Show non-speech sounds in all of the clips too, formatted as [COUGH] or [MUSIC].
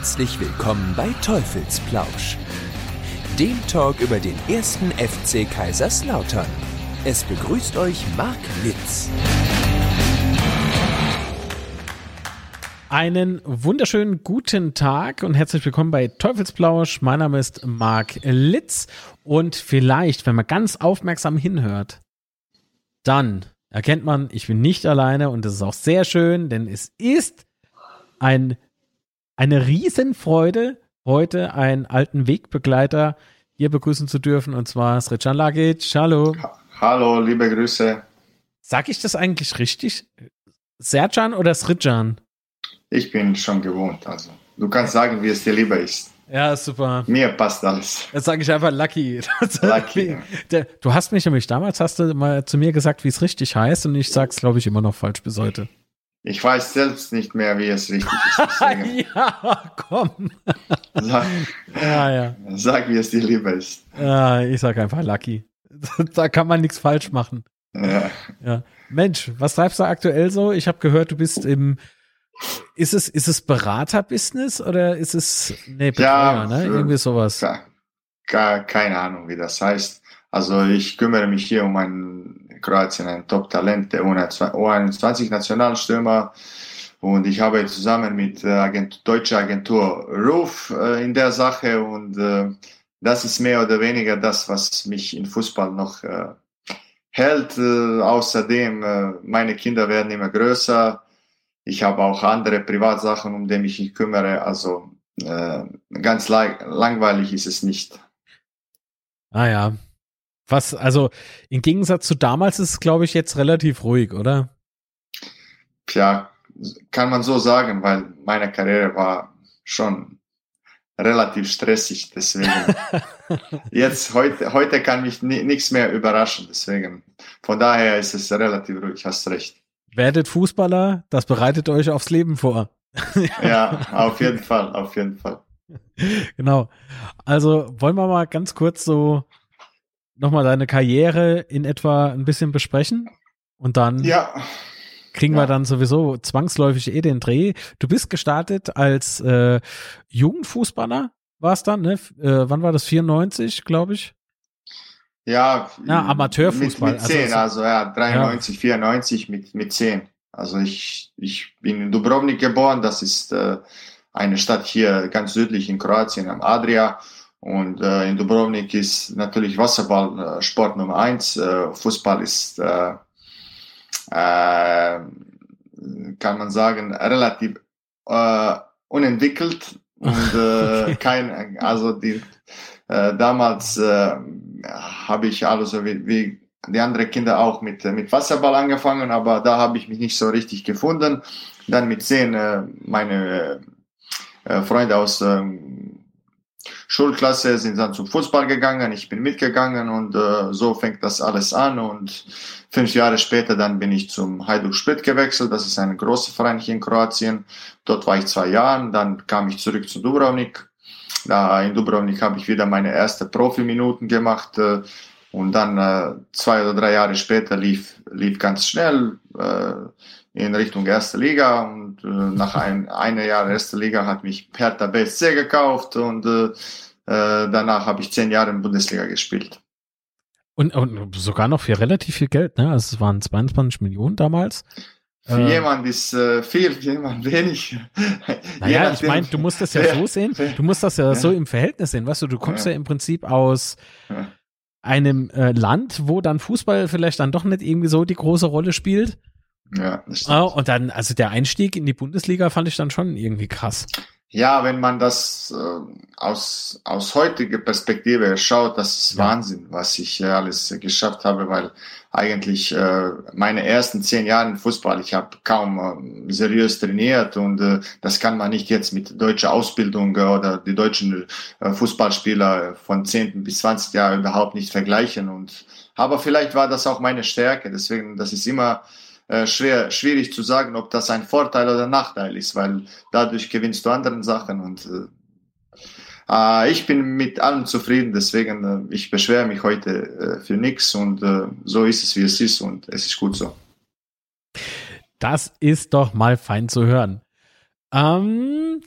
Herzlich willkommen bei Teufelsplausch, dem Talk über den ersten FC Kaiserslautern. Es begrüßt euch Marc Litz. Einen wunderschönen guten Tag und herzlich willkommen bei Teufelsplausch. Mein Name ist Marc Litz und vielleicht, wenn man ganz aufmerksam hinhört, dann erkennt man, ich bin nicht alleine und das ist auch sehr schön, denn es ist ein, eine Riesenfreude, heute einen alten Wegbegleiter hier begrüßen zu dürfen und zwar Srecan Lagic. Hallo. Hallo, liebe Grüße. Sag ich das eigentlich richtig? Serjan oder Srijan? Ich bin schon gewohnt, also du kannst sagen, wie es dir lieber ist. Ja, super. Mir passt alles. Jetzt sage ich einfach Lucky. [LAUGHS] Lucky. du hast mich nämlich damals, hast du mal zu mir gesagt, wie es richtig heißt und ich sag's, glaube ich, immer noch falsch bis heute. Ich weiß selbst nicht mehr, wie es richtig ist. [LAUGHS] ja, komm. Sag, ja, ja. sag, wie es dir lieber ist. Ja, ich sag einfach Lucky. [LAUGHS] da kann man nichts falsch machen. Ja. ja. Mensch, was treibst du aktuell so? Ich habe gehört, du bist im ist es, ist es Beraterbusiness oder ist es, nee, Betreuer, ja, ne? Irgendwie sowas. Gar, keine Ahnung, wie das heißt. Also ich kümmere mich hier um ein Kroatien, ein Top-Talent, der U21 Nationalstürmer. Und ich arbeite zusammen mit der Agent, deutscher Agentur Ruf äh, in der Sache und äh, das ist mehr oder weniger das, was mich in Fußball noch äh, hält. Äh, außerdem, äh, meine Kinder werden immer größer ich habe auch andere Privatsachen, um die ich mich kümmere. Also äh, ganz langweilig ist es nicht. Ah ja. Was, also im Gegensatz zu damals ist es, glaube ich, jetzt relativ ruhig, oder? Tja, kann man so sagen, weil meine Karriere war schon relativ stressig. Deswegen [LAUGHS] jetzt heute, heute kann mich nichts mehr überraschen. Deswegen von daher ist es relativ ruhig. Hast recht werdet Fußballer, das bereitet euch aufs Leben vor. [LAUGHS] ja, auf jeden Fall, auf jeden Fall. Genau. Also wollen wir mal ganz kurz so nochmal deine Karriere in etwa ein bisschen besprechen und dann ja. kriegen ja. wir dann sowieso zwangsläufig eh den Dreh. Du bist gestartet als äh, Jugendfußballer, war es dann, ne? Äh, wann war das? 94, glaube ich. Ja, ja Amateurfußball. Mit, mit 10, also, also, ja, 93, ja. 94 mit, mit 10. Also ich, ich bin in Dubrovnik geboren, das ist äh, eine Stadt hier ganz südlich in Kroatien am Adria. Und äh, in Dubrovnik ist natürlich Wasserball äh, Sport Nummer eins. Äh, Fußball ist, äh, äh, kann man sagen, relativ äh, unentwickelt und äh, [LAUGHS] okay. kein, also die äh, damals äh, habe ich also wie, wie die anderen Kinder auch mit, mit Wasserball angefangen, aber da habe ich mich nicht so richtig gefunden. Dann mit zehn äh, meine äh, Freunde aus ähm, Schulklasse sind dann zum Fußball gegangen, ich bin mitgegangen und äh, so fängt das alles an und fünf Jahre später dann bin ich zum Hajduk Split gewechselt, das ist ein großer Verein hier in Kroatien. Dort war ich zwei Jahre, dann kam ich zurück zu Dubrovnik da in Dubrovnik habe ich wieder meine erste Profiminuten gemacht äh, und dann äh, zwei oder drei Jahre später lief, lief ganz schnell äh, in Richtung erste Liga und äh, nach ein, einer Jahr erste Liga hat mich Hertha BSC gekauft und äh, äh, danach habe ich zehn Jahre in Bundesliga gespielt. Und, und sogar noch für relativ viel Geld, ne? Also es waren 22 Millionen damals. Für äh, jemand ist äh, viel, für jemand wenig. Naja, ich meine, du musst das ja so [LAUGHS] sehen, du musst das ja, ja, so im Verhältnis sehen, weißt du, du kommst ja, ja im Prinzip aus einem äh, Land, wo dann Fußball vielleicht dann doch nicht irgendwie so die große Rolle spielt. Ja, das stimmt. und dann, also der Einstieg in die Bundesliga fand ich dann schon irgendwie krass. Ja, wenn man das äh, aus, aus heutiger Perspektive schaut, das ist ja. Wahnsinn, was ich äh, alles geschafft habe, weil eigentlich äh, meine ersten zehn Jahre im Fußball, ich habe kaum äh, seriös trainiert und äh, das kann man nicht jetzt mit deutscher Ausbildung äh, oder die deutschen äh, Fußballspieler von 10. bis 20 Jahren überhaupt nicht vergleichen. Und aber vielleicht war das auch meine Stärke, deswegen, das ist immer äh, schwer, schwierig zu sagen, ob das ein Vorteil oder Nachteil ist, weil dadurch gewinnst du anderen Sachen und äh, äh ich bin mit allem zufrieden, deswegen äh, ich beschwere mich heute äh, für nichts und so ist es, wie es ist und es ist gut so. Das ist doch mal fein zu hören. Ähm,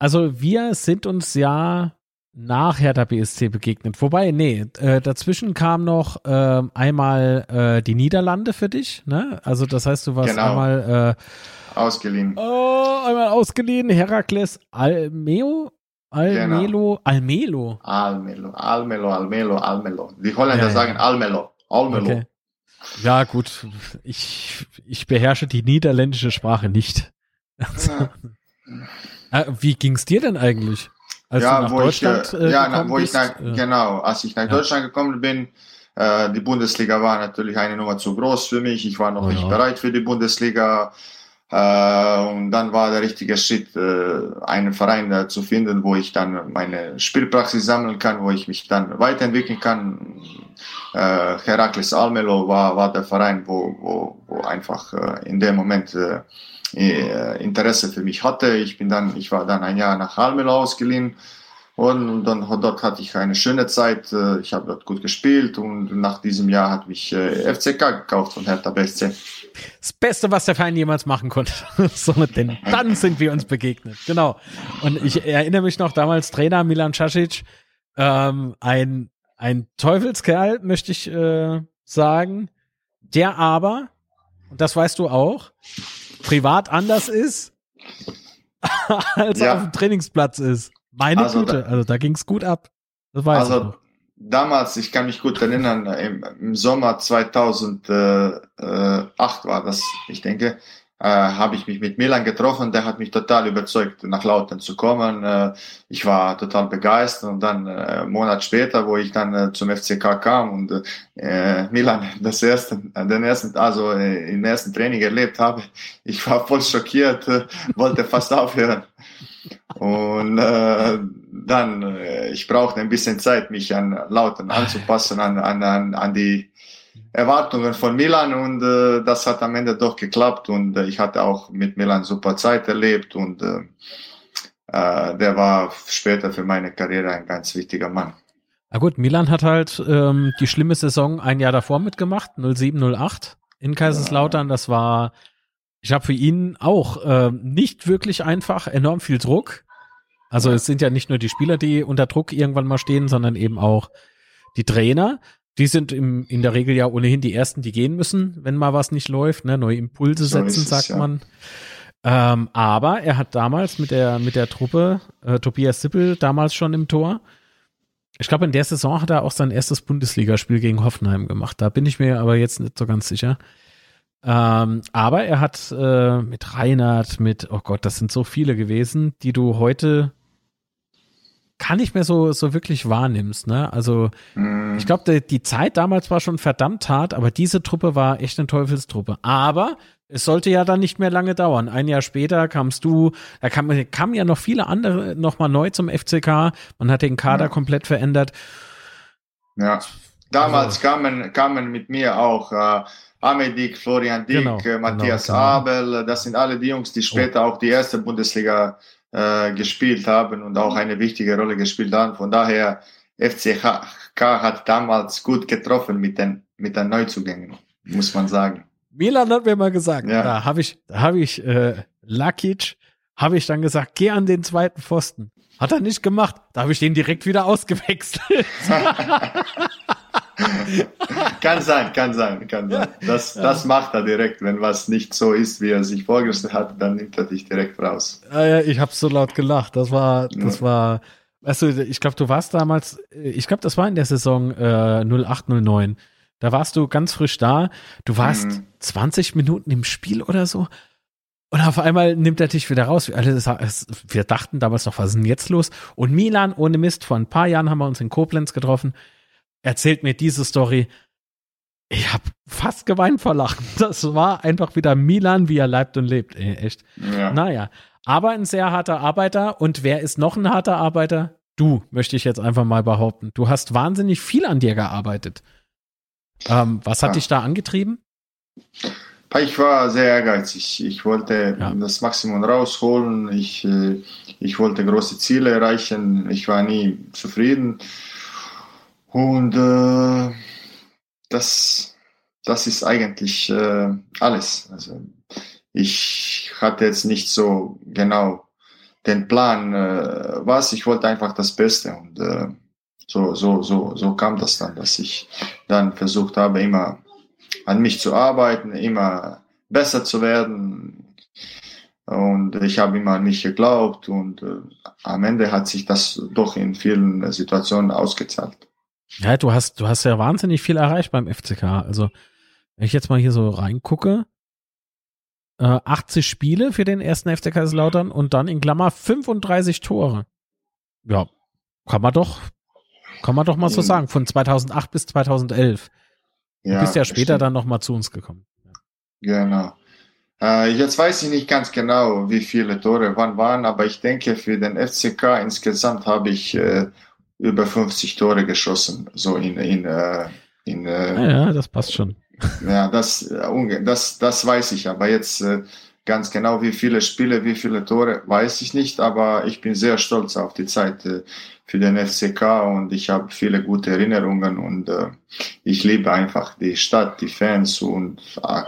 also wir sind uns ja nach Hertha BSC begegnet. Wobei, nee, äh, dazwischen kam noch äh, einmal äh, die Niederlande für dich, ne? Also das heißt, du warst Genau. einmal Ausgeliehen. äh, oh, einmal ausgeliehen, Herakles Almeo, Almelo, Almelo. Almelo, Almelo, Almelo, Almelo. Die Holländer Ja, ja. sagen Almelo. Almelo. Okay. Ja, gut. Ich, ich beherrsche die niederländische Sprache nicht. Ja. [LAUGHS] Äh, Wie ging's dir denn eigentlich? Als ja, du nach wo Deutschland ich, äh, äh, ja, na, wo ich bist? nach, Äh, genau, als ich nach Ja. Deutschland gekommen bin, äh, die Bundesliga war natürlich eine Nummer zu groß für mich. Ich war noch Oh nicht ja. bereit für die Bundesliga. Äh, und dann war der richtige Schritt, äh, einen Verein zu finden, wo ich dann meine Spielpraxis sammeln kann, wo ich mich dann weiterentwickeln kann. Herakles Almelo war, war der Verein, wo, wo, wo einfach in dem Moment Interesse für mich hatte. Ich bin dann, ich war dann ein Jahr nach Almelo ausgeliehen und dann dort hatte ich eine schöne Zeit. Äh, Ich habe dort gut gespielt und nach diesem Jahr hat mich äh, FCK gekauft von Hertha BSC. Das Beste, was der Verein jemals machen konnte. [LAUGHS] so, denn dann sind wir uns begegnet. Genau. Und ich erinnere mich noch damals Trainer Milan Casic, ähm, ein, ein Teufelskerl, möchte ich äh, sagen, der aber, das weißt du auch, privat anders ist, [LAUGHS] als Ja. auf dem Trainingsplatz ist. Meine Also Güte, da- also da ging es gut ab. Das weiß ich Also noch. damals, ich kann mich gut erinnern, im, im Sommer 2008 war das, ich denke, äh, habe ich mich mit Milan getroffen. Der hat mich total überzeugt, nach Lautern zu kommen. Äh, ich war total begeistert und dann äh, einen Monat später, wo ich dann äh, zum FCK kam und äh, Milan [LAUGHS] das erste, den ersten, also äh, im ersten Training erlebt habe, [LAUGHS] ich war voll schockiert, äh, [LAUGHS] wollte fast aufhören. Und äh, dann, äh, ich brauchte ein bisschen Zeit, mich an Lautern anzupassen, an, an, an, an die Erwartungen von Milan und äh, das hat am Ende doch geklappt und äh, ich hatte auch mit Milan super Zeit erlebt und äh, äh, der war später für meine Karriere ein ganz wichtiger Mann. Na gut, Milan hat halt ähm, die schlimme Saison ein Jahr davor mitgemacht, 07, 08 in Kaiserslautern. Das war, ich habe für ihn auch ähm, nicht wirklich einfach, enorm viel Druck. Also es sind ja nicht nur die Spieler, die unter Druck irgendwann mal stehen, sondern eben auch die Trainer. Die sind im, in der Regel ja ohnehin die Ersten, die gehen müssen, wenn mal was nicht läuft, ne? neue Impulse So setzen, ist es, sagt ja. man. Ähm, aber er hat damals mit der, mit der Truppe, äh, Tobias Sippel, damals schon im Tor, ich glaube, in der Saison hat er auch sein erstes Bundesligaspiel gegen Hoffenheim gemacht. Da bin ich mir aber jetzt nicht so ganz sicher. Ähm, aber er hat äh, mit Reinhard, mit, oh Gott, das sind so viele gewesen, die du heute gar nicht mehr so, so wirklich wahrnimmst. Ne? Also Mm, ich glaube, die, die Zeit damals war schon verdammt hart, aber diese Truppe war echt eine Teufelstruppe. Aber es sollte ja dann nicht mehr lange dauern. Ein Jahr später kamst du, da kam, kamen ja noch viele andere nochmal neu zum FCK. Man hat den Kader Ja. komplett verändert. Ja, damals Also- kamen, kamen mit mir auch äh, Amedik, Florian Dick, Genau, äh, Matthias genau, genau. Abel. Das sind alle die Jungs, die später auch die erste Bundesliga äh, gespielt haben und auch eine wichtige Rolle gespielt haben. Von daher, FCK hat damals gut getroffen mit den, mit den Neuzugängen, muss man sagen. Milan hat mir mal gesagt, Ja. da habe ich, da habe ich äh, Lakic, habe ich dann gesagt, geh an den zweiten Pfosten. Hat er nicht gemacht. Da habe ich den direkt wieder ausgewechselt. [LAUGHS] [LAUGHS] [LAUGHS] kann sein, kann sein, kann sein. Das, das macht er direkt. Wenn was nicht so ist, wie er sich vorgestellt hat, dann nimmt er dich direkt raus. Ich habe so laut gelacht. Das war, das Ja. war, du, ich glaube, du warst damals, ich glaube, das war in der Saison äh, 08, 09. Da warst du ganz frisch da. Du warst Mhm. 20 Minuten im Spiel oder so. Und auf einmal nimmt er dich wieder raus. Wir dachten damals noch, was ist denn jetzt los? Und Milan, ohne Mist, vor ein paar Jahren haben wir uns in Koblenz getroffen, erzählt mir diese Story. Ich habe fast geweint vor Lachen. [LAUGHS] Das war einfach wieder Milan, wie er leibt und lebt. Ey, echt. Ja. Naja, aber ein sehr harter Arbeiter. Und wer ist noch ein harter Arbeiter? Du, möchte ich jetzt einfach mal behaupten. Du hast wahnsinnig viel an dir gearbeitet. Ähm, was hat Ja. dich da angetrieben? Ich war sehr ehrgeizig. Ich wollte Ja. das Maximum rausholen. Ich, äh, ich wollte große Ziele erreichen. Ich war nie zufrieden. Und äh, das, das ist eigentlich äh, alles. Also ich hatte jetzt nicht so genau den Plan, äh, was. Ich wollte einfach das Beste und äh, so, so, so, so kam das dann, dass ich dann versucht habe, immer an mich zu arbeiten, immer besser zu werden. Und ich habe immer an mich geglaubt und äh, am Ende hat sich das doch in vielen Situationen ausgezahlt. Ja, du hast, du hast ja wahnsinnig viel erreicht beim FCK. Also, wenn ich jetzt mal hier so reingucke, äh, 80 Spiele für den ersten FC Kaiserslautern und dann in Klammer 35 Tore. Ja, kann man doch, kann man doch mal so sagen, von 2008 bis 2011. Ja, du bist ja später stimmt. dann nochmal zu uns gekommen. Genau. Äh, jetzt weiß ich nicht ganz genau, wie viele Tore wann waren, aber ich denke, für den FCK insgesamt habe ich äh, über 50 Tore geschossen, so in, in, äh, in äh, ja, das passt schon. [LAUGHS] Ja, das, äh, das, das weiß ich, aber jetzt äh, ganz genau, wie viele Spiele, wie viele Tore, weiß ich nicht, aber ich bin sehr stolz auf die Zeit äh, für den FCK und ich habe viele gute Erinnerungen und äh, ich liebe einfach die Stadt, die Fans und äh,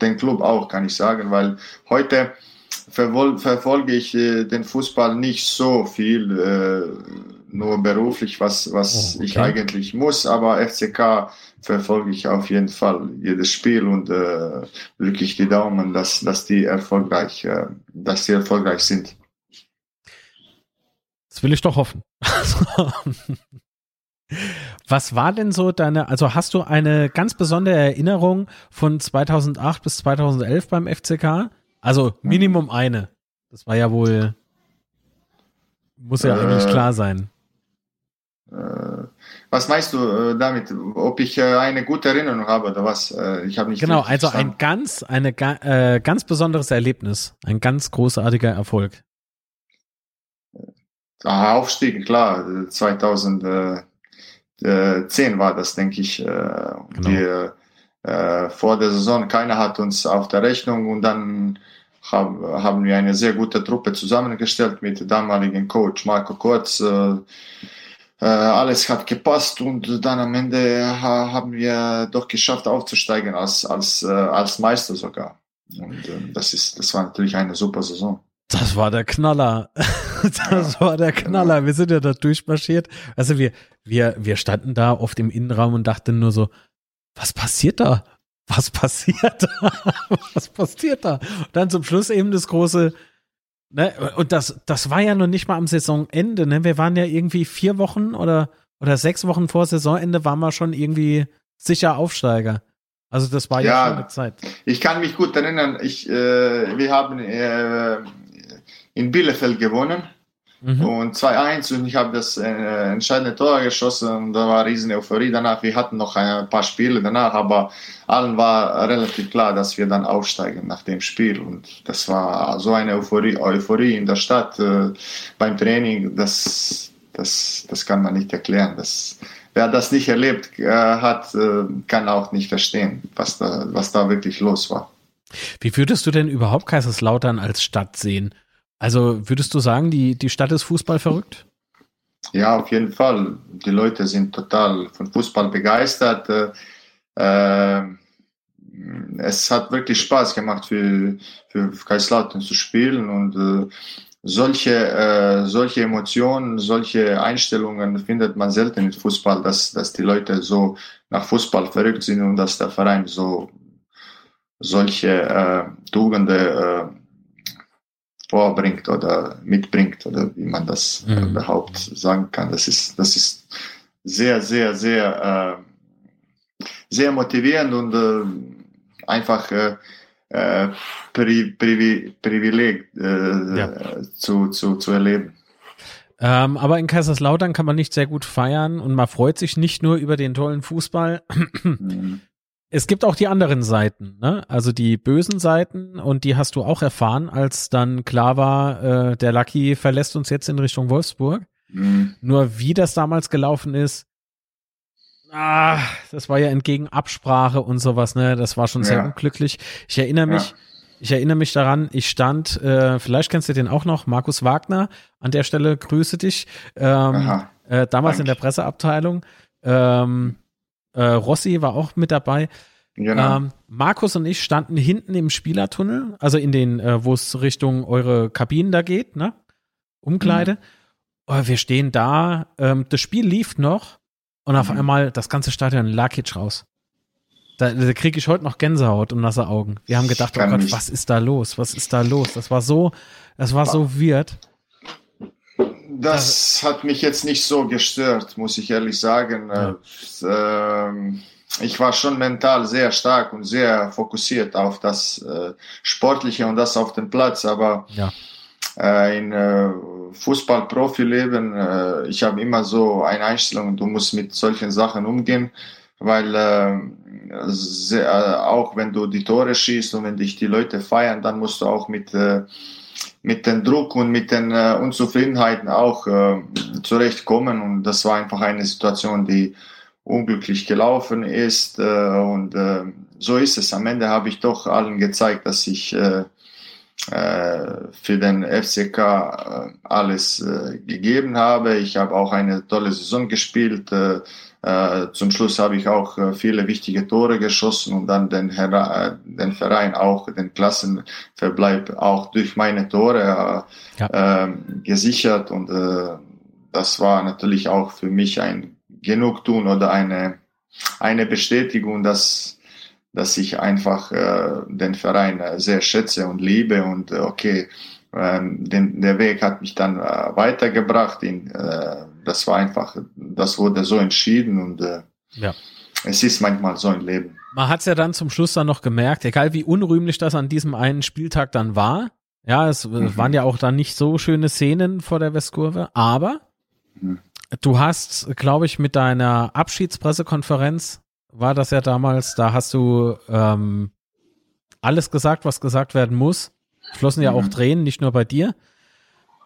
den Club auch, kann ich sagen, weil heute verfolge ich äh, den Fußball nicht so viel, äh, nur beruflich, was, was oh, okay. ich eigentlich muss, aber FCK verfolge ich auf jeden Fall jedes Spiel und äh, drücke ich die Daumen, dass, dass die erfolgreich, äh, dass die erfolgreich sind. Das will ich doch hoffen. [LAUGHS] Was war denn so deine, also hast du eine ganz besondere Erinnerung von 2008 bis 2011 beim FCK? Also Minimum eine. Das war ja wohl, muss ja äh, eigentlich klar sein. Äh, was meinst du äh, damit? Ob ich äh, eine gute Erinnerung habe oder was? Ich habe nicht. Genau, also ein ganz, eine äh, ganz besonderes Erlebnis, ein ganz großartiger Erfolg. Aufstieg, klar, 2010 war das, denke ich. Genau. Wir, äh, vor der Saison, keiner hat uns auf der Rechnung und dann haben, haben wir eine sehr gute Truppe zusammengestellt mit dem damaligen Coach Marco Kurz. Äh, alles hat gepasst und dann am Ende haben wir doch geschafft aufzusteigen als, als, äh, als Meister sogar. Und äh, das, ist, das war natürlich eine super Saison. Das war der Knaller. [LAUGHS] Das ja, war der Knaller. Genau. Wir sind ja da durchmarschiert. Also wir, wir, wir standen da oft im Innenraum und dachten nur so, was passiert da? Was passiert da? [LAUGHS] Was passiert da? Und dann zum Schluss eben das große, Ne? Und das, das war ja noch nicht mal am Saisonende. Ne? Wir waren ja irgendwie vier Wochen oder, oder sechs Wochen vor Saisonende waren wir schon irgendwie sicher Aufsteiger. Also das war ja, ja schon eine Zeit. Ich kann mich gut erinnern, ich, äh, wir haben äh, in Bielefeld gewonnen Mhm. Und 2-1 und ich habe das äh, entscheidende Tor geschossen und da war riesen Euphorie danach. Wir hatten noch ein paar Spiele danach, aber allen war relativ klar, dass wir dann aufsteigen nach dem Spiel. Und das war so eine Euphorie, Euphorie in der Stadt äh, beim Training, das, das, das kann man nicht erklären. Das, wer das nicht erlebt äh, hat, äh, kann auch nicht verstehen, was da, was da wirklich los war. Wie würdest du denn überhaupt Kaiserslautern als Stadt sehen? Also würdest du sagen, die, die Stadt ist Fußball verrückt? Ja, auf jeden Fall. Die Leute sind total von Fußball begeistert. Äh, es hat wirklich Spaß gemacht für, für Kaiserslautern zu spielen und äh, solche, äh, solche Emotionen, solche Einstellungen findet man selten im Fußball, dass, dass die Leute so nach Fußball verrückt sind und dass der Verein so solche äh, Tugende äh, vorbringt oder mitbringt oder wie man das mhm. überhaupt sagen kann. Das ist, das ist sehr, sehr, sehr, äh, sehr motivierend und äh, einfach äh, äh, Pri Pri Privileg äh, ja. zu, zu, zu erleben. Ähm, aber in Kaiserslautern kann man nicht sehr gut feiern und man freut sich nicht nur über den tollen Fußball, mhm es gibt auch die anderen Seiten, ne? Also die bösen Seiten und die hast du auch erfahren, als dann klar war, äh, der Lucky verlässt uns jetzt in Richtung Wolfsburg. Mhm. Nur wie das damals gelaufen ist, ah, das war ja entgegen Absprache und sowas, ne? Das war schon sehr ja. unglücklich. Ich erinnere mich, ja. ich erinnere mich daran, ich stand, äh, vielleicht kennst du den auch noch, Markus Wagner, an der Stelle grüße dich, ähm, äh, damals Danke. in der Presseabteilung. Ähm, äh, Rossi war auch mit dabei. Genau. Ähm, Markus und ich standen hinten im Spielertunnel, also in den, äh, wo es Richtung eure Kabinen da geht, ne? Umkleide. Mhm. Wir stehen da, ähm, das Spiel lief noch und auf mhm. einmal das ganze Stadion Lakic raus. Da, da kriege ich heute noch Gänsehaut und nasse Augen. Wir haben gedacht, oh Gott, nicht. was ist da los? Was ist da los? Das war so, das war so weird. Das hat mich jetzt nicht so gestört, muss ich ehrlich sagen. Ja. Äh, ich war schon mental sehr stark und sehr fokussiert auf das äh, Sportliche und das auf dem Platz, aber ja. äh, in äh, Fußball-Profileben, ich habe immer so eine Einstellung, du musst mit solchen Sachen umgehen, weil auch wenn du die Tore schießt und wenn dich die Leute feiern, dann musst du auch mit mit dem Druck und mit den äh, Unzufriedenheiten auch äh, zurechtkommen. Und das war einfach eine Situation, die unglücklich gelaufen ist. Äh, und äh, so ist es. Am Ende habe ich doch allen gezeigt, dass ich äh, äh, für den FCK alles gegeben habe. Ich habe auch eine tolle Saison gespielt. Äh, äh, zum Schluss habe ich auch äh, viele wichtige Tore geschossen und dann den, Her den Verein auch den Klassenverbleib auch durch meine Tore ja. Ähm, gesichert und das war natürlich auch für mich ein Genugtun oder eine eine Bestätigung, dass dass ich einfach äh, den Verein äh, sehr schätze und liebe und äh, okay, ähm, den, der Weg hat mich dann äh, weitergebracht. In, äh, das war einfach, das wurde so entschieden und äh, ja. es ist manchmal so ein Leben. Man hat es ja dann zum Schluss dann noch gemerkt, egal wie unrühmlich das an diesem einen Spieltag dann war. Ja, es mhm. waren ja auch dann nicht so schöne Szenen vor der Westkurve, aber mhm. du hast, glaube ich, mit deiner Abschiedspressekonferenz war das ja damals, da hast du ähm, alles gesagt, was gesagt werden muss. Flossen ja mhm. auch Tränen, nicht nur bei dir.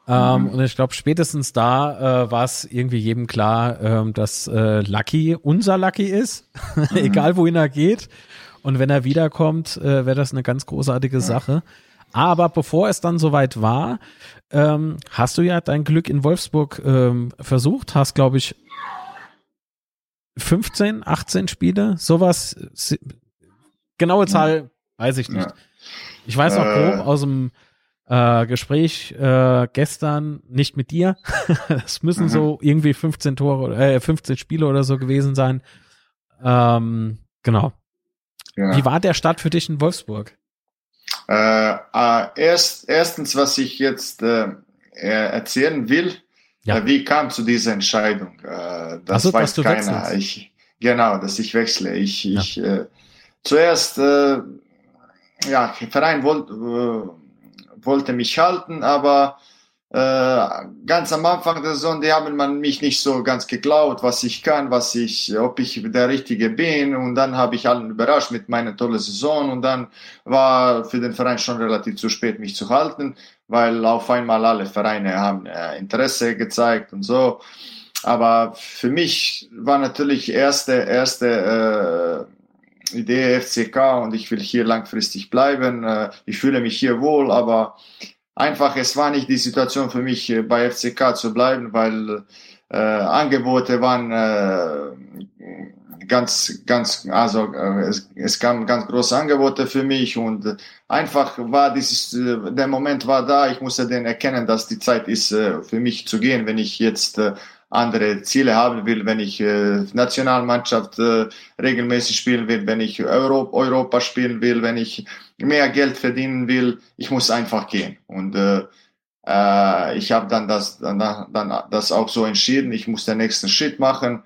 Ähm, mhm. Und ich glaube, spätestens da äh, war es irgendwie jedem klar, ähm, dass äh, Lucky unser Lucky ist, [LAUGHS] mhm. egal wohin er geht. Und wenn er wiederkommt, äh, wäre das eine ganz großartige. Sache. Aber bevor es dann soweit war, ähm, hast du ja dein Glück in Wolfsburg ähm, versucht, hast, glaube ich, 15, 18 Spiele, sowas. Genaue Zahl weiß ich nicht. Ja. Ich weiß noch grob äh. aus dem äh, Gespräch äh, gestern, nicht mit dir. [LAUGHS] das müssen mhm. so irgendwie 15 Tore, äh, 15 Spiele oder so gewesen sein. Ähm, genau. Ja. Wie war der Start für dich in Wolfsburg? Äh, äh, erst, erstens, was ich jetzt äh, erzählen will, ja. Äh, wie kam zu dieser Entscheidung? Äh, das so, weiß keiner. Ich, genau, dass ich wechsle. Ich, ja. ich äh, zuerst, äh, ja, Verein wollt, äh, wollte mich halten, aber äh, ganz am Anfang der Saison, die haben man mich nicht so ganz geglaubt, was ich kann, was ich, ob ich der Richtige bin. Und dann habe ich allen überrascht mit meiner tollen Saison. Und dann war für den Verein schon relativ zu spät, mich zu halten, weil auf einmal alle Vereine haben äh, Interesse gezeigt und so. Aber für mich war natürlich erste, erste äh, Idee FCK und ich will hier langfristig bleiben. Äh, ich fühle mich hier wohl, aber einfach, es war nicht die Situation für mich, äh, bei FCK zu bleiben, weil äh, Angebote waren äh, ganz, ganz, also äh, es, es kam ganz große Angebote für mich und einfach war dieses, äh, der Moment war da, ich musste dann erkennen, dass die Zeit ist für mich zu gehen, wenn ich jetzt andere Ziele haben will, wenn ich äh, Nationalmannschaft äh, regelmäßig spielen will, wenn ich Euro Europa spielen will, wenn ich mehr Geld verdienen will, ich muss einfach gehen. Und äh, äh, ich habe dann das, dann, dann das auch so entschieden, ich muss den nächsten Schritt machen.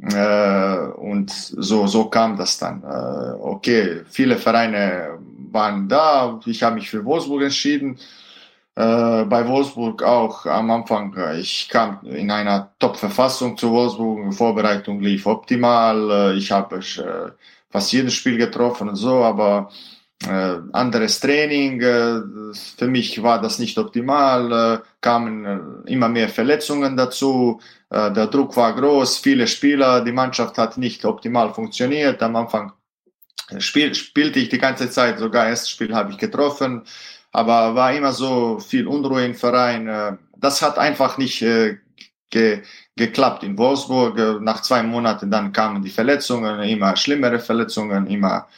Äh, und so, so kam das dann. Äh, okay, viele Vereine waren da, ich habe mich für Wolfsburg entschieden. Äh, bei Wolfsburg auch am Anfang, ich kam in einer Top-Verfassung zu Wolfsburg, Vorbereitung lief optimal, äh, ich habe äh, fast jedes Spiel getroffen und so, aber äh, anderes Training. Äh, für mich war das nicht optimal, äh, kamen immer mehr Verletzungen dazu, der Druck war groß, viele Spieler, die Mannschaft hat nicht optimal funktioniert. Am Anfang spiel, spielte ich die ganze Zeit, sogar erstes Spiel habe ich getroffen, aber war immer so viel Unruhe im Verein. Äh, das hat einfach nicht ge geklappt in Wolfsburg. Nach zwei Monaten dann kamen die Verletzungen, immer schlimmere Verletzungen, immer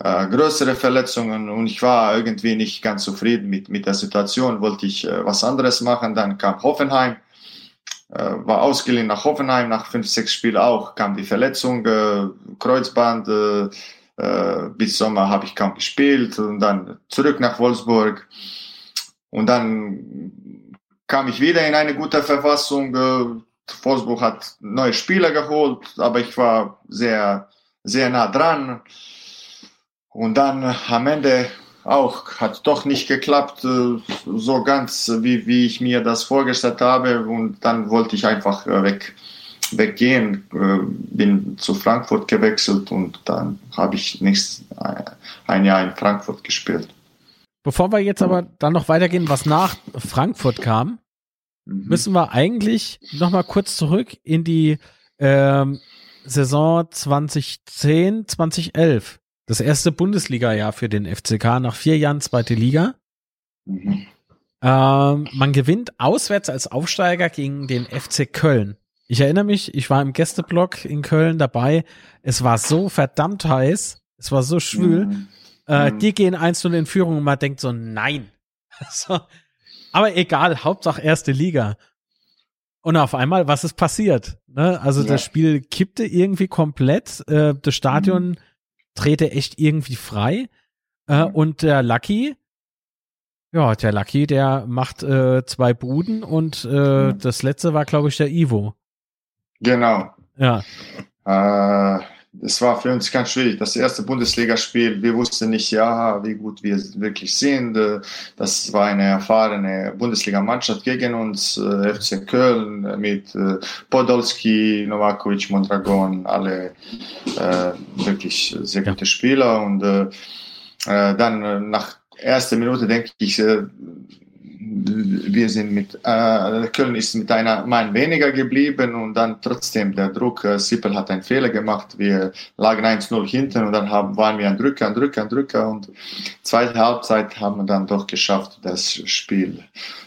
äh, größere Verletzungen und ich war irgendwie nicht ganz zufrieden mit, mit der Situation, wollte ich äh, was anderes machen. Dann kam Hoffenheim, äh, war ausgeliehen nach Hoffenheim, nach fünf, sechs Spielen auch kam die Verletzung, äh, Kreuzband, äh, bis Sommer habe ich kaum gespielt und dann zurück nach Wolfsburg und dann kam ich wieder in eine gute Verfassung. Äh, Wolfsburg hat neue Spieler geholt, aber ich war sehr, sehr nah dran. Und dann am Ende auch hat doch nicht geklappt, äh, so ganz wie, wie ich mir das vorgestellt habe. Und dann wollte ich einfach äh, weg, weggehen, äh, bin zu Frankfurt gewechselt und dann habe ich nächstes, ein Jahr in Frankfurt gespielt. Bevor wir jetzt aber dann noch weitergehen, was nach Frankfurt kam, mhm. müssen wir eigentlich noch mal kurz zurück in die ähm, Saison 2010, 2011. Das erste Bundesliga-Jahr für den FCK nach vier Jahren zweite Liga. Mhm. Ähm, man gewinnt auswärts als Aufsteiger gegen den FC Köln. Ich erinnere mich, ich war im Gästeblock in Köln dabei. Es war so verdammt heiß. Es war so schwül. Mhm. Äh, mhm. Die gehen einzeln in Führung und man denkt so, nein. [LAUGHS] so. Aber egal, Hauptsache erste Liga. Und auf einmal, was ist passiert? Ne? Also ja. das Spiel kippte irgendwie komplett. Äh, das Stadion mhm trete echt irgendwie frei. Äh, mhm. und der Lucky, ja, der Lucky, der macht äh, zwei Buden und äh, mhm. das letzte war, glaube ich, der Ivo. Genau. Ja. Äh, es war für uns ganz schwierig. Das erste Bundesligaspiel, wir wussten nicht, ja, wie gut wir wirklich sind. Das war eine erfahrene Bundesligamannschaft gegen uns, äh, FC Köln mit äh, Podolski, Novakovic, Mondragon, alle äh, wirklich sehr gute Spieler. Und äh, äh dann nach erster Minute denke ich, äh, wir sind mit, äh, Köln ist mit einer Mann weniger geblieben und dann trotzdem der Druck, äh, Sippel hat einen Fehler gemacht, wir lagen 1-0 hinten und dann haben, waren wir ein Drücker, ein Drücker, ein Drücker und zweite Halbzeit haben wir dann doch geschafft, das Spiel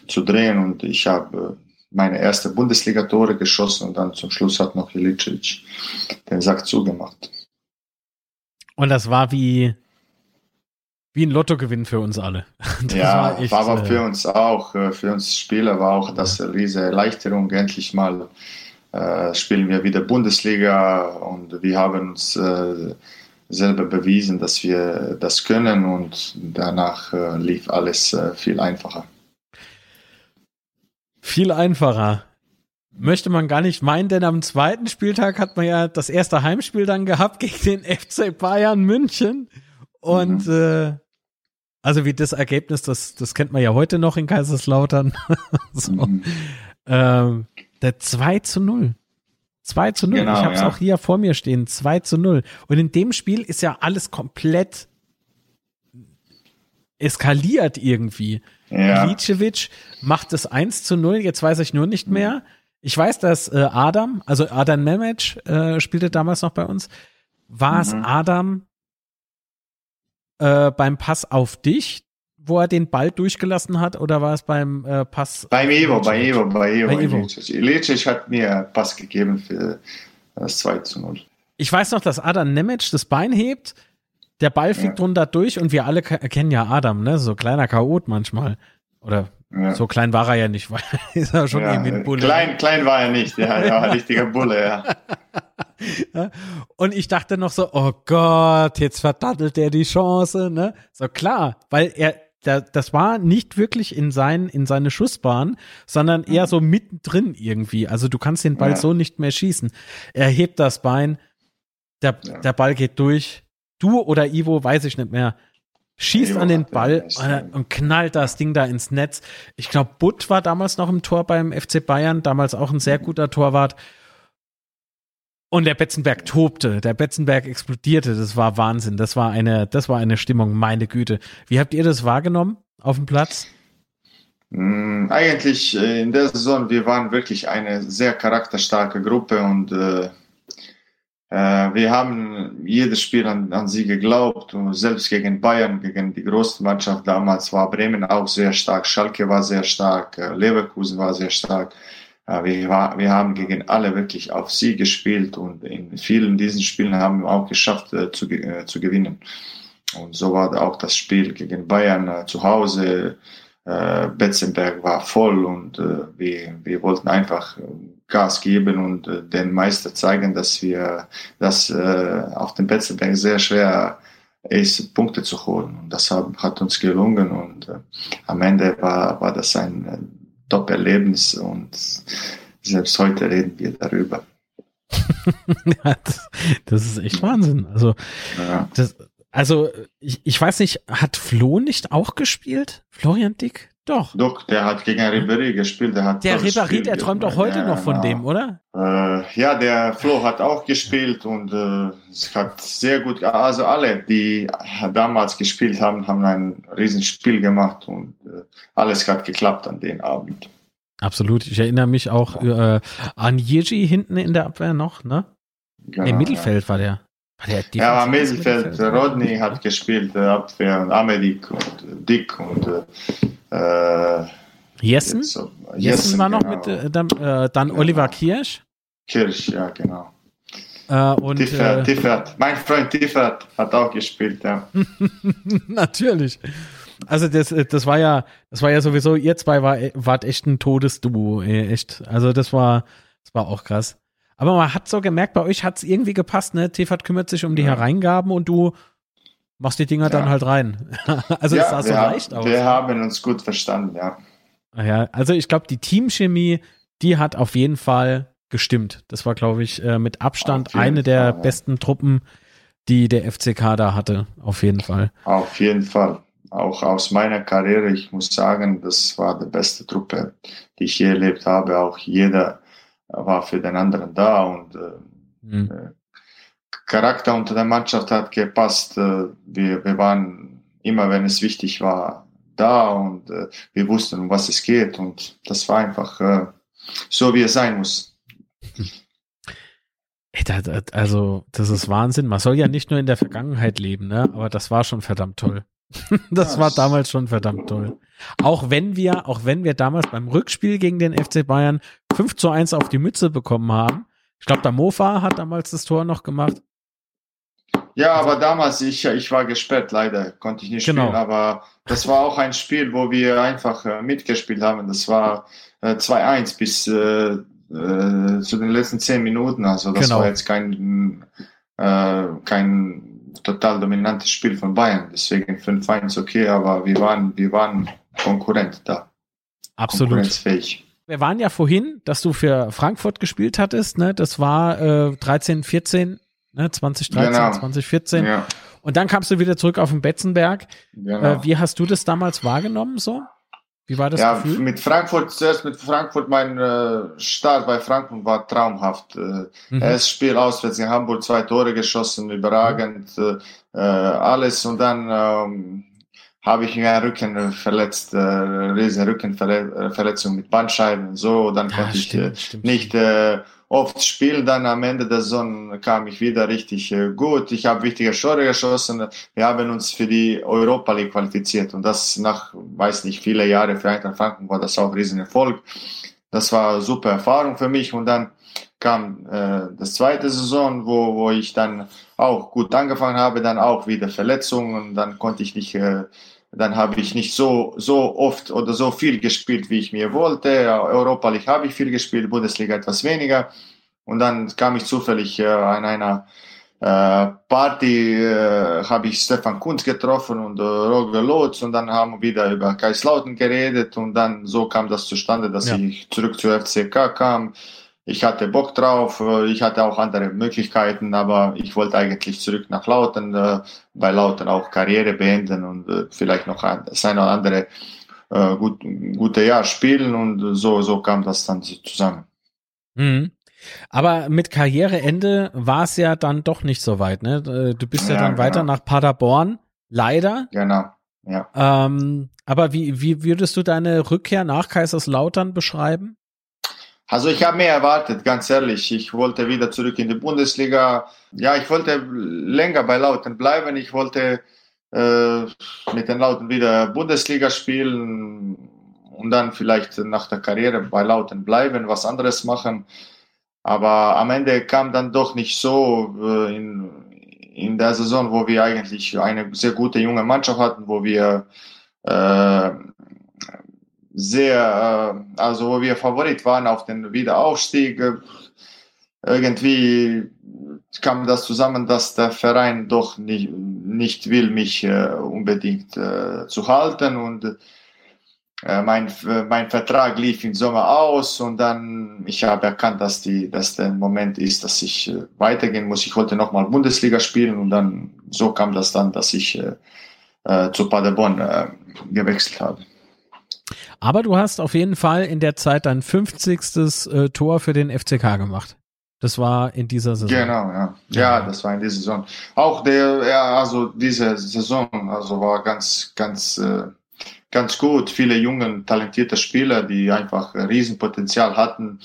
zu drehen und ich habe meine erste Bundesliga-Tore geschossen und dann zum Schluss hat noch Ilicic den Sack zugemacht. Und das war wie, wie ein Lottogewinn für uns alle. [LAUGHS] Das ja, war, echt, war aber für äh, uns auch, äh, für uns Spieler war auch das eine riesige Erleichterung. Endlich mal äh, spielen wir wieder Bundesliga und wir haben uns äh, selber bewiesen, dass wir das können und danach äh, lief alles äh, viel einfacher. Viel einfacher. Möchte man gar nicht meinen, denn am zweiten Spieltag hat man ja das erste Heimspiel dann gehabt gegen den [LAUGHS] FC Bayern München. Und mhm. äh, also wie das Ergebnis, das, das kennt man ja heute noch in Kaiserslautern. [LAUGHS] so. mhm. ähm, der 2 zu 0. 2 zu 0. Genau, ich habe es ja. auch hier vor mir stehen. 2 zu 0. Und in dem Spiel ist ja alles komplett eskaliert irgendwie. Ja. Milicevic macht das 1 zu 0. Jetzt weiß ich nur nicht mhm. mehr. Ich weiß, dass äh, Adam, also Adam Mehmet äh, spielte damals noch bei uns. War es mhm. Adam, äh, beim Pass auf dich, wo er den Ball durchgelassen hat, oder war es beim äh, Pass? Beim Evo, bei Evo, bei Evo. Bei Evo. Ilicic hat mir Pass gegeben für das 2 zu 0. Ich weiß noch, dass Adam Nemec das Bein hebt, der Ball fliegt ja. drunter durch und wir alle kennen ja Adam, ne? So kleiner Chaot manchmal. Oder ja. so klein war er ja nicht, [LAUGHS] weil ist er schon ja, irgendwie ein Bulle. Klein, klein war er nicht, ja, er ein richtiger Bulle, ja. [LAUGHS] [LAUGHS] Und ich dachte noch so, oh Gott, jetzt verdattelt er die Chance, ne? So klar, weil er, das war nicht wirklich in, sein, in seine Schussbahn, sondern eher so mittendrin irgendwie. Also du kannst den Ball ja. so nicht mehr schießen. Er hebt das Bein, der, ja. der Ball geht durch. Du oder Ivo, weiß ich nicht mehr. Schießt Ivo an den Ball den und knallt das Ding da ins Netz. Ich glaube, Butt war damals noch im Tor beim FC Bayern, damals auch ein sehr guter Torwart. Und der Betzenberg tobte, der Betzenberg explodierte, das war Wahnsinn, das war eine, das war eine Stimmung, meine Güte. Wie habt ihr das wahrgenommen auf dem Platz? Mm, eigentlich äh, in der Saison, wir waren wirklich eine sehr charakterstarke Gruppe und äh, äh, wir haben jedes Spiel an, an sie geglaubt und selbst gegen Bayern, gegen die große Mannschaft damals war Bremen auch sehr stark, Schalke war sehr stark, äh, Leverkusen war sehr stark. Wir, wir haben gegen alle wirklich auf sie gespielt und in vielen diesen Spielen haben wir auch geschafft äh, zu, äh, zu gewinnen. und so war auch das Spiel gegen Bayern äh, zu Hause. Äh, Betzenberg war voll und äh, wir, wir wollten einfach Gas geben und äh, den Meister zeigen, dass wir, dass äh, auf dem Betzenberg sehr schwer ist, Punkte zu holen. Und das hat, hat uns gelungen und äh, am Ende war, war das ein Top-Erlebnis und selbst heute reden wir darüber. [LAUGHS] ja, das, das, ist echt Wahnsinn. Also, ja. das, also ich, ich weiß nicht, hat Flo nicht auch gespielt? Florian Dick? Doch. Doch, der hat gegen Ribéry gespielt. Der, hat der Ribéry, der träumt auch heute ja, noch von genau. dem, oder? Äh, ja, der Flo hat auch gespielt und äh, es hat sehr gut, also alle, die damals gespielt haben, haben ein Riesenspiel gemacht und äh, alles hat geklappt an dem Abend. Absolut. Ich erinnere mich auch äh, an Jeji hinten in der Abwehr noch, ne? Genau, Im Mittelfeld ja. war der. Ja, war Mittelfeld. Mittelfeld. Rodney hat gespielt, der Abwehr und Amedik und Dick und äh, Jessen? So, Jessen? Jessen war noch genau. mit äh, dann, äh, dann genau. Oliver Kirsch. Kirsch, ja, genau. Äh, und, Tiffert, äh, Tiffert. Mein Freund Tiffert hat auch gespielt, ja. [LAUGHS] Natürlich. Also das, äh, das war ja, das war ja sowieso, ihr zwei war, wart echt ein Todesduo, echt. Also das war, das war auch krass. Aber man hat so gemerkt, bei euch hat es irgendwie gepasst, ne? Tefat kümmert sich um die ja. Hereingaben und du machst die Dinger ja. dann halt rein. [LAUGHS] also ja, das sah so leicht aus. Wir haben uns gut verstanden, ja. Ja, also ich glaube, die Teamchemie, die hat auf jeden Fall gestimmt. Das war, glaube ich, äh, mit Abstand eine der ja. besten Truppen, die der FCK da hatte, auf jeden Fall. Auf jeden Fall auch aus meiner Karriere, ich muss sagen, das war die beste Truppe, die ich je erlebt habe. Auch jeder war für den anderen da und äh, mhm. Charakter unter der Mannschaft hat gepasst. Äh, wir, wir waren immer, wenn es wichtig war, da und äh, wir wussten, um was es geht und das war einfach äh, so, wie es sein muss. Also, das ist Wahnsinn. Man soll ja nicht nur in der Vergangenheit leben, ne? aber das war schon verdammt toll. [LAUGHS] das war damals schon verdammt toll. Auch wenn wir, auch wenn wir damals beim Rückspiel gegen den FC Bayern 5 zu 1 auf die Mütze bekommen haben. Ich glaube, der Mofa hat damals das Tor noch gemacht. Ja, aber damals, ich, ich war gesperrt, leider konnte ich nicht genau. spielen. Aber das war auch ein Spiel, wo wir einfach äh, mitgespielt haben. Das war äh, 2-1 bis äh, äh, zu den letzten zehn Minuten. Also das genau. war jetzt kein, äh, kein total dominantes Spiel von Bayern. Deswegen 5-1 okay, aber wir waren, wir waren Konkurrent da. Absolut. Konkurrenzfähig. Wir waren ja vorhin, dass du für Frankfurt gespielt hattest, ne? Das war äh, 13, 14, ne? 2013, genau. 2014. Ja. Und dann kamst du wieder zurück auf den Betzenberg. Genau. Äh, wie hast du das damals wahrgenommen so? Wie war das ja, Gefühl? mit Frankfurt, zuerst mit Frankfurt, mein äh, Start bei Frankfurt war traumhaft. Äh, mhm. Erstes Spiel auswärts in Hamburg, zwei Tore geschossen, überragend, mhm. äh, alles. Und dann ähm, habe ich mir Rücken verletzt, äh, riesen Rückenverletzung mit Bandscheiben und so. Dann konnte ja, stimmt, ich äh, stimmt. nicht äh, oft spielen. Dann am Ende der Saison kam ich wieder richtig äh, gut. Ich habe wichtige Tore geschossen. Wir haben uns für die Europa League qualifiziert und das nach, weiß nicht, viele Jahre für Eintracht Franken war das auch ein Riesenerfolg. Das war eine super Erfahrung für mich und dann kam äh, das zweite Saison, wo, wo ich dann auch gut angefangen habe, dann auch wieder Verletzungen, dann konnte ich nicht äh, dann habe ich nicht so, so oft oder so viel gespielt, wie ich mir wollte. Europa League habe ich viel gespielt, Bundesliga etwas weniger. Und dann kam ich zufällig äh, an einer äh, Party, äh, habe ich Stefan Kunz getroffen und äh, Roger Lotz und dann haben wir wieder über Kaislauten geredet und dann so kam das zustande, dass ja. ich zurück zur FCK kam ich hatte Bock drauf, äh, ich hatte auch andere Möglichkeiten, aber ich wollte eigentlich zurück nach Lauten, äh, bei Lauten auch Karriere beenden und äh, vielleicht noch ein, das eine oder andere gut, gute Jahr spielen und so, so kam das dann zusammen. Mhm. Aber mit Karriereende war es ja dann doch nicht so weit, ne? Du bist ja, ja dann genau. weiter nach Paderborn, leider. Genau, ja. Ähm, aber wie, wie würdest du deine Rückkehr nach Kaiserslautern beschreiben? Also ich habe mehr erwartet, ganz ehrlich. Ich wollte wieder zurück in die Bundesliga. Ja, ich wollte länger bei Lauten bleiben. Ich wollte äh, mit den Lauten wieder Bundesliga spielen und dann vielleicht nach der Karriere bei Lauten bleiben, was anderes machen. Aber am Ende kam dann doch nicht so äh, in, in der Saison, wo wir eigentlich eine sehr gute junge Mannschaft hatten, wo wir äh, sehr, äh, also wo wir Favorit waren auf den Wiederaufstieg. Irgendwie kam das zusammen, dass der Verein doch nicht, nicht will, mich äh, unbedingt äh, zu halten und äh, mein, mein Vertrag lief im Sommer aus und dann ich habe erkannt, dass die, dass der Moment ist, dass ich äh, weitergehen muss. Ich wollte nochmal Bundesliga spielen und dann so kam das dann, dass ich äh, äh zu Paderborn äh, gewechselt habe. Aber du hast auf jeden Fall in der Zeit dein 50. Äh, Tor für den FCK gemacht. Das war in dieser Saison. Genau, ja. Ja, das war in dieser Saison. Auch der, ja, also diese Saison, also war ganz, ganz, äh, ganz gut. Viele junge, talentierte Spieler, die einfach Riesenpotenzial hatten.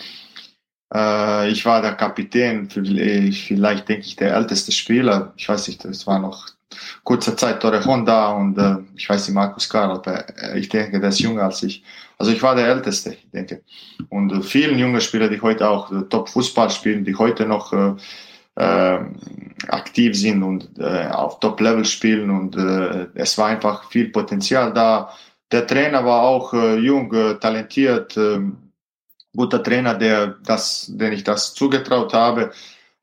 Äh, ich war der Kapitän, vielleicht, vielleicht denke ich der älteste Spieler. Ich weiß nicht, es war noch kurzer Zeit Torrejon da und äh, ich weiß nicht, Markus Karl, äh, ich denke, der ist jünger als ich. Also ich war der Älteste, ich denke. Und äh, vielen jungen Spieler, die heute auch äh, Top-Fußball spielen, die heute noch äh, äh, aktiv sind und äh, auf Top-Level spielen und es war einfach viel Potenzial da. Der Trainer war auch jung, talentiert, äh, guter Trainer, der das, den ich das zugetraut habe.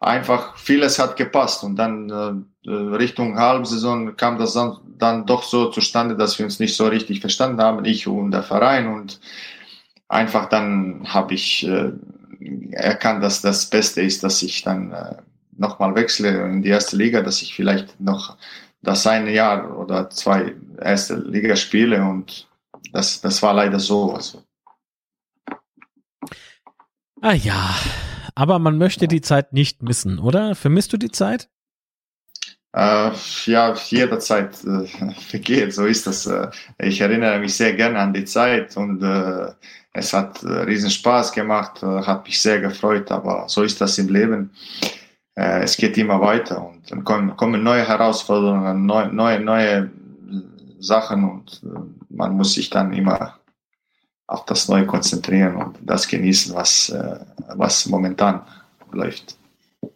Einfach vieles hat gepasst und dann äh, äh Richtung Halbsaison kam das dann, dann doch so zustande, dass wir uns nicht so richtig verstanden haben, ich und der Verein und einfach dann habe ich äh, erkannt, dass das Beste ist, dass ich dann äh, nochmal wechsle in die erste Liga, dass ich vielleicht noch das eine Jahr oder zwei erste Liga spiele und das, das war leider so. Also. Ah ja, aber man möchte die Zeit nicht missen, oder? Vermisst du die Zeit? Äh, ja, jederzeit äh, [LAUGHS] vergeht, so ist das. Äh, ich erinnere mich sehr gerne an die Zeit und äh, es hat äh, riesen Spaß gemacht, äh, hat mich sehr gefreut, aber so ist das im Leben. Äh, es geht immer weiter und dann kommen, kommen neue Herausforderungen, neue, neue, neue Sachen und äh, man muss sich dann immer auf das Neue konzentrieren und das genießen, was, äh, was momentan läuft.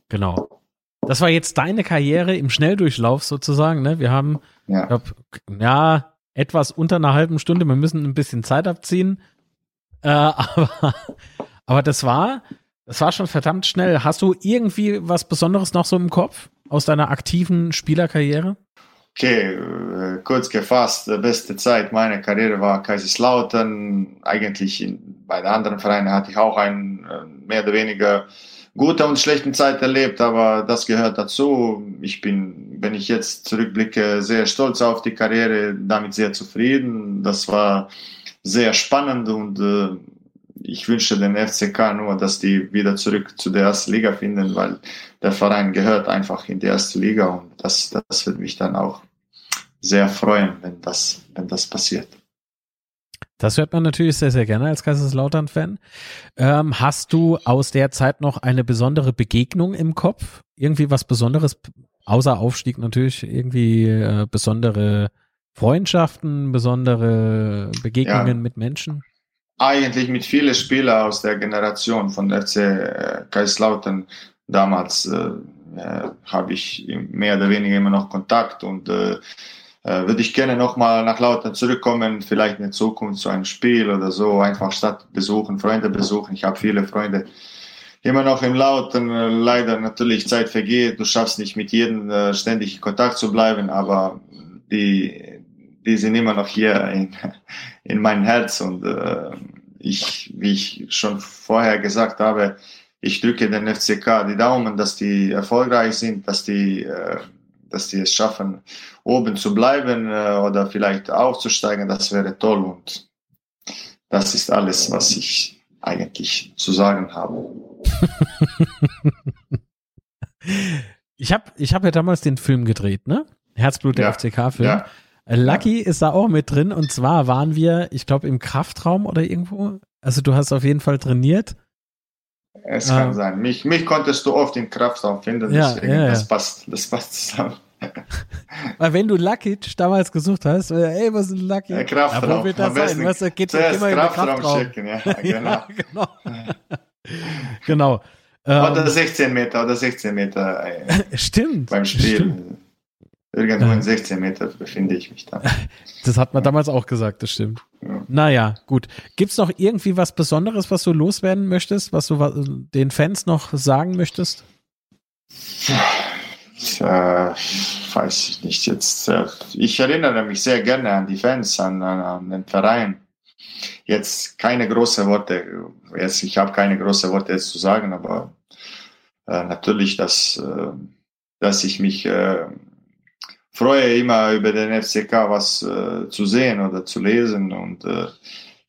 Genau. Das war jetzt deine Karriere im Schnelldurchlauf sozusagen. Ne? Wir haben ja. Glaub, ja etwas unter einer halben Stunde. Wir müssen ein bisschen Zeit abziehen. Äh, [LAUGHS] aber, aber das war, das war schon verdammt schnell. Hast du irgendwie was Besonderes noch so im Kopf aus deiner aktiven Spielerkarriere? Okay, äh, kurz gefasst, die beste Zeit meiner Karriere war Kaiserslautern. Eigentlich in, bei den anderen Vereinen hatte ich auch einen äh, mehr oder weniger gute und schlechten Zeit erlebt, aber das gehört dazu. Ich bin, wenn ich jetzt zurückblicke, sehr stolz auf die Karriere, damit sehr zufrieden. Das war sehr spannend und äh, ich wünsche den FCK nur, dass die wieder zurück zu der ersten Liga finden, weil der Verein gehört einfach in die erste Liga und das, das wird mich dann auch sehr freuen, wenn das, wenn das passiert. Das hört man natürlich sehr, sehr gerne als Kaiserslautern-Fan. Ähm, hast du aus der Zeit noch eine besondere Begegnung im Kopf? Irgendwie was Besonderes, außer Aufstieg natürlich, irgendwie äh, besondere Freundschaften, besondere Begegnungen ja. mit Menschen? Eigentlich mit vielen Spielern aus der Generation von FC äh, Kaiserslautern damals äh, äh, habe ich mehr oder weniger immer noch Kontakt und äh, äh, würde ich gerne nochmal nach Lautern zurückkommen, vielleicht in Zukunft zu einem Spiel oder so, einfach Stadt besuchen, Freunde besuchen. Ich habe viele Freunde immer noch im Lautern. Leider natürlich Zeit vergeht, du schaffst nicht mit jedem äh, ständig in Kontakt zu bleiben, aber die, die sind immer noch hier in, in meinem Herz und äh, ich, wie ich schon vorher gesagt habe, ich drücke den FCK die Daumen, dass die erfolgreich sind, dass die äh, dass die es schaffen, oben zu bleiben äh, oder vielleicht aufzusteigen, das wäre toll. Und das ist alles, was ich eigentlich zu sagen habe. [LAUGHS] ich habe ich hab ja damals den Film gedreht, ne? Herzblut der ja, FCK-Film. Ja. Lucky ist da auch mit drin und zwar waren wir, ich glaube, im Kraftraum oder irgendwo. Also du hast auf jeden Fall trainiert es kann ah. sein. Mich, mich konntest du oft im Kraftraum finden, ja, deswegen ja, ja. das passt, das passt zusammen. [LAUGHS] Weil wenn du Lucky damals gesucht hast, äh, ey, was ist ein Lucky? Ja, Kraftraum. Ja, wo wird das sein? Was, geht immer Kraftraum, Kraftraum checken, ja, [LAUGHS] genau. genau. [LAUGHS] genau. Ähm, oder 16 Meter, oder 16 Meter. Äh, stimmt. Beim Spiel. Stimmt. Irgendwo in 16 Meter befinde ich mich dann. [LAUGHS] Das hat man damals auch gesagt, das stimmt. Ja. Naja, gut. Gibt es noch irgendwie was Besonderes, was du loswerden möchtest, was du den Fans noch sagen möchtest? Äh, weiß ich nicht jetzt. Ich erinnere mich sehr gerne an die Fans, an, an, an den Verein. Jetzt keine großen Worte. Jetzt, ich habe keine großen Worte jetzt zu sagen, aber äh, natürlich, dass, äh, dass ich mich äh, freue, immer über den FCK was äh, zu sehen oder zu lesen und äh,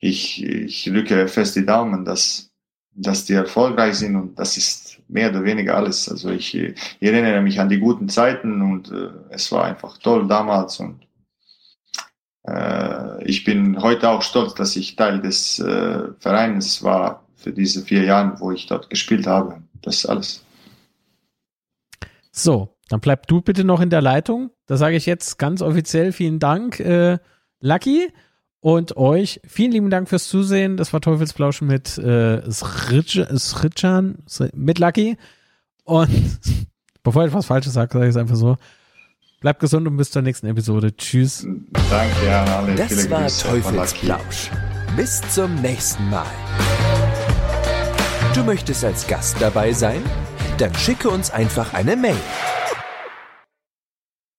ich, ich drücke fest die Daumen, dass, dass die erfolgreich sind und das ist mehr oder weniger alles. Also ich, ich erinnere mich an die guten Zeiten und äh, es war einfach toll damals und äh, ich bin heute auch stolz, dass ich Teil des äh, Vereins war für diese vier Jahre, wo ich dort gespielt habe. Das ist alles. So, dann bleib du bitte noch in der Leitung. Da sage ich jetzt ganz offiziell vielen Dank, äh, Lucky. Und euch vielen lieben Dank fürs Zusehen. Das war Teufelsplauschen mit äh, Sritschan, mit Lucky. Und [LAUGHS] bevor ich etwas Falsches sage, sage ich es einfach so. Bleibt gesund und bis zur nächsten Episode. Tschüss. Danke an alle. Das war Teufelsplausch. Bis zum nächsten Mal. Du möchtest als Gast dabei sein? Dann schicke uns einfach eine Mail